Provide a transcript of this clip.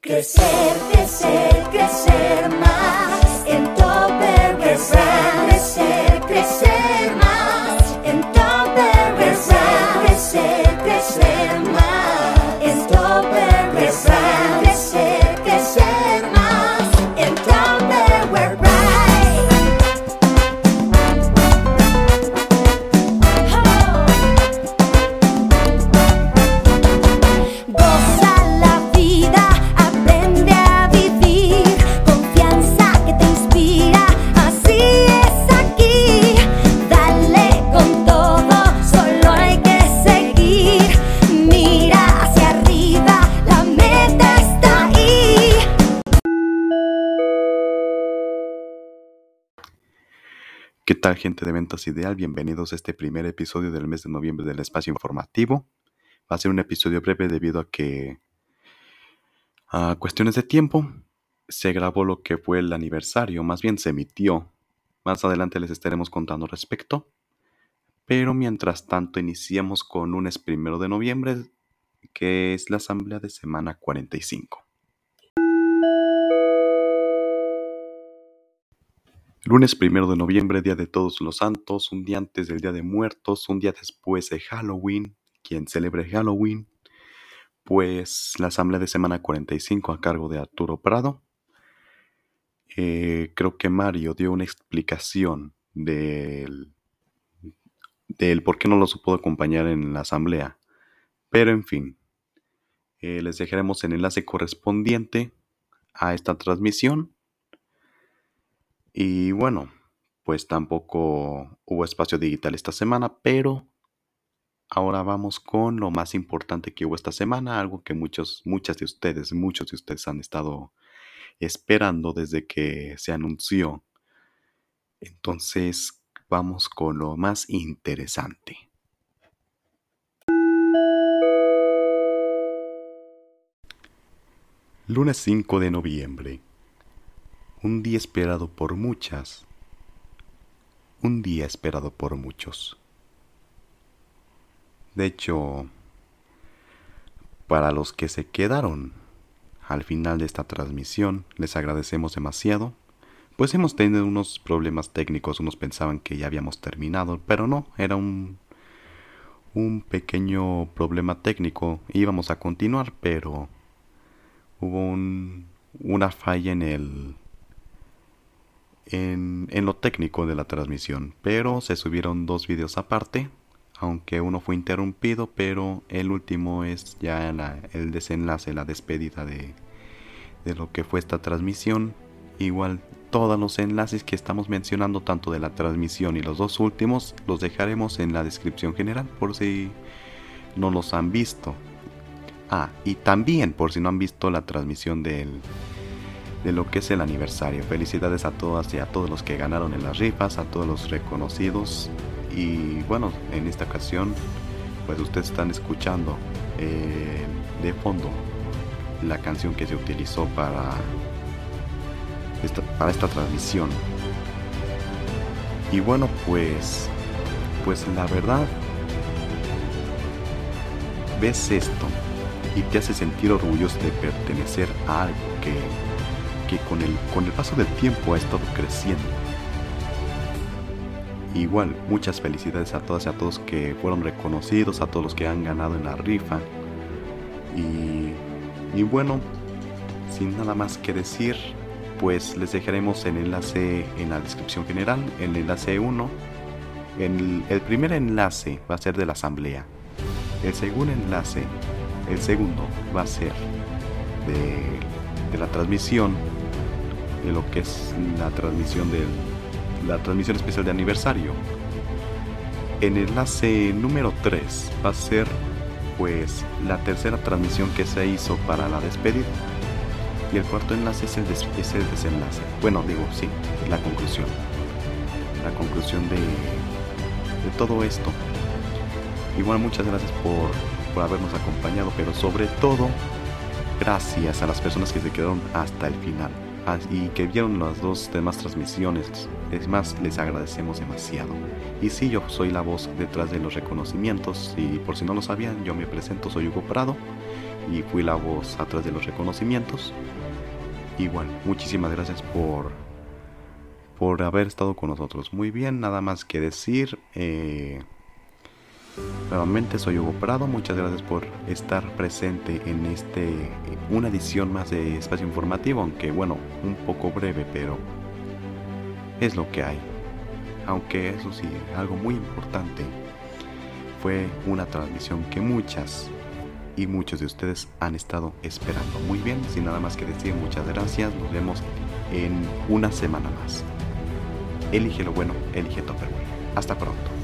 Crecer, crecer, crecer más ¿Qué tal gente de Ventas Ideal? Bienvenidos a este primer episodio del mes de noviembre del espacio informativo. Va a ser un episodio breve debido a que a cuestiones de tiempo se grabó lo que fue el aniversario, más bien se emitió. Más adelante les estaremos contando al respecto. Pero mientras tanto iniciamos con un es primero de noviembre que es la asamblea de semana 45. Lunes primero de noviembre, Día de Todos los Santos, un día antes del Día de Muertos, un día después de Halloween. Quien celebre Halloween, pues la Asamblea de Semana 45 a cargo de Arturo Prado. Eh, creo que Mario dio una explicación del, por qué no lo supo acompañar en la Asamblea. Pero en fin, eh, les dejaremos el enlace correspondiente a esta transmisión. Y bueno, pues tampoco hubo espacio digital esta semana, pero ahora vamos con lo más importante que hubo esta semana, algo que muchos, muchas de ustedes, muchos de ustedes han estado esperando desde que se anunció. Entonces, vamos con lo más interesante. Lunes 5 de noviembre un día esperado por muchas, un día esperado por muchos. De hecho, para los que se quedaron al final de esta transmisión, les agradecemos demasiado, pues hemos tenido unos problemas técnicos, unos pensaban que ya habíamos terminado, pero no, era un, un pequeño problema técnico, íbamos a continuar, pero hubo un, una falla en el en, lo técnico de la transmisión, pero se subieron dos vídeos aparte, aunque uno fue interrumpido, pero el último es ya el desenlace, la despedida de, de lo que fue esta transmisión. Igual todos los enlaces que estamos mencionando, tanto de la transmisión y los dos últimos, los dejaremos en la descripción general por si no los han visto. Ah, y también por si no han visto la transmisión del, de lo que es el aniversario. Felicidades a todas y a todos los que ganaron en las rifas, a todos los reconocidos. Y bueno, en esta ocasión, pues ustedes están escuchando eh, de fondo la canción que se utilizó para esta, para esta transmisión. Y bueno, pues, pues la verdad, ves esto y te hace sentir orgulloso de pertenecer a algo que que con el, con el paso del tiempo ha estado creciendo. Igual, muchas felicidades a todas y a todos que fueron reconocidos, a todos los que han ganado en la rifa. Y, y bueno, sin nada más que decir, pues les dejaremos el enlace en la descripción general, el enlace 1. El, el primer enlace va a ser de la asamblea. El segundo enlace, el segundo va a ser de, de la transmisión de lo que es la transmisión de la transmisión especial de aniversario. En el enlace número 3 va a ser pues la tercera transmisión que se hizo para la despedida. Y el cuarto enlace es el, es el desenlace. Bueno, digo, sí, la conclusión. La conclusión de, de todo esto. Igual muchas gracias por, por habernos acompañado, pero sobre todo gracias a las personas que se quedaron hasta el final y que vieron las dos demás transmisiones. Es más, les agradecemos demasiado. Y sí, yo soy la voz detrás de los reconocimientos y por si no lo sabían, yo me presento, soy Hugo Prado y fui la voz atrás de los reconocimientos. Y bueno, muchísimas gracias por, por haber estado con nosotros. Muy bien, nada más que decir. Eh, nuevamente soy Hugo Prado, muchas gracias por estar presente en este una edición más de Espacio Informativo, aunque bueno, un poco breve, pero es lo que hay. Aunque eso sí, algo muy importante fue una transmisión que muchas y muchos de ustedes han estado esperando. Muy bien, sin nada más que decir, muchas gracias. Nos vemos en una semana más. Elige lo bueno, elige Topperware. Hasta pronto.